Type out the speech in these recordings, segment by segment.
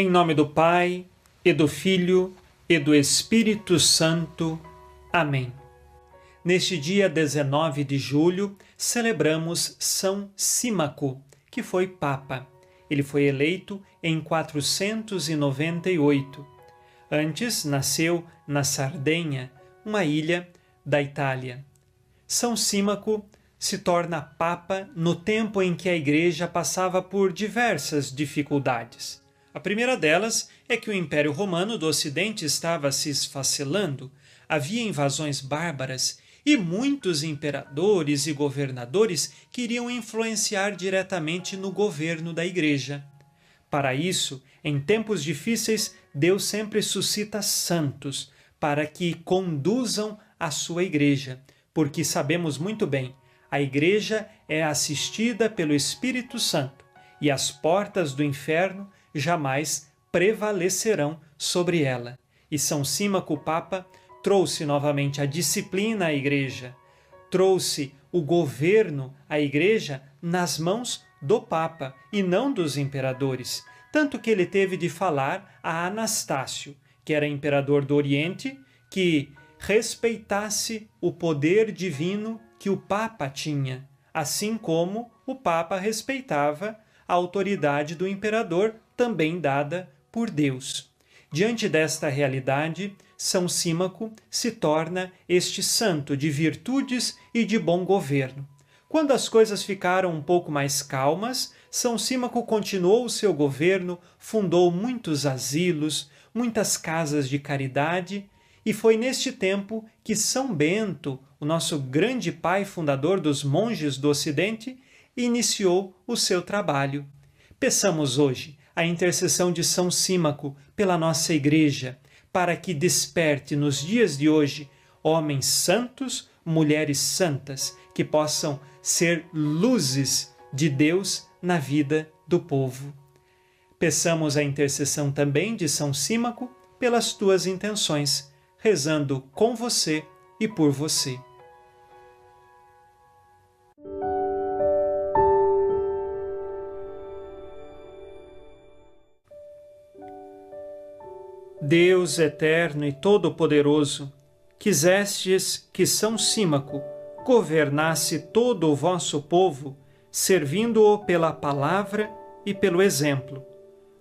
Em nome do Pai, e do Filho, e do Espírito Santo. Amém. Neste dia 19 de julho, celebramos São Símaco, que foi Papa. Ele foi eleito em 498. Antes nasceu na Sardenha, uma ilha da Itália. São Símaco se torna Papa no tempo em que a Igreja passava por diversas dificuldades. A primeira delas é que o Império Romano do Ocidente estava se esfacelando, havia invasões bárbaras e muitos imperadores e governadores queriam influenciar diretamente no governo da Igreja. Para isso, em tempos difíceis, Deus sempre suscita santos para que conduzam a sua Igreja, porque sabemos muito bem, a Igreja é assistida pelo Espírito Santo e as portas do inferno jamais prevalecerão sobre ela. E São Símaco Papa trouxe novamente a disciplina à Igreja, trouxe o governo à Igreja nas mãos do Papa e não dos imperadores, tanto que ele teve de falar a Anastácio, que era imperador do Oriente, que respeitasse o poder divino que o Papa tinha, assim como o Papa respeitava a autoridade do imperador, também dada por Deus. Diante desta realidade, São Símaco se torna este santo de virtudes e de bom governo. Quando as coisas ficaram um pouco mais calmas, São Símaco continuou o seu governo, fundou muitos asilos, muitas casas de caridade, e foi neste tempo que São Bento, o nosso grande pai fundador dos monges do Ocidente, iniciou o seu trabalho. Peçamos hoje a intercessão de São Símaco pela nossa Igreja, para que desperte nos dias de hoje homens santos, mulheres santas, que possam ser luzes de Deus na vida do povo. Peçamos a intercessão também de São Símaco pelas tuas intenções, rezando com você e por você. Deus eterno e todo-poderoso, quisestes que São Símaco governasse todo o vosso povo, servindo-o pela palavra e pelo exemplo.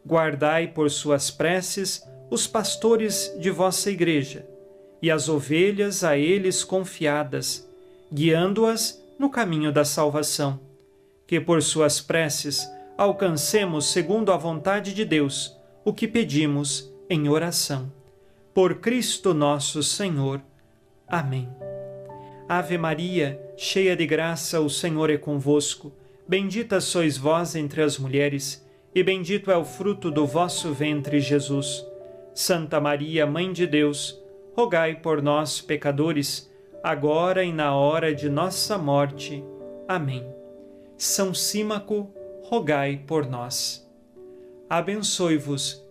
Guardai por suas preces os pastores de vossa igreja e as ovelhas a eles confiadas, guiando-as no caminho da salvação. Que por suas preces alcancemos, segundo a vontade de Deus, o que pedimos em oração. Por Cristo nosso Senhor. Amém. Ave Maria, cheia de graça, o Senhor é convosco. Bendita sois vós entre as mulheres, e bendito é o fruto do vosso ventre, Jesus. Santa Maria, Mãe de Deus, rogai por nós, pecadores, agora e na hora de nossa morte. Amém. São Símaco, rogai por nós. Abençoe-vos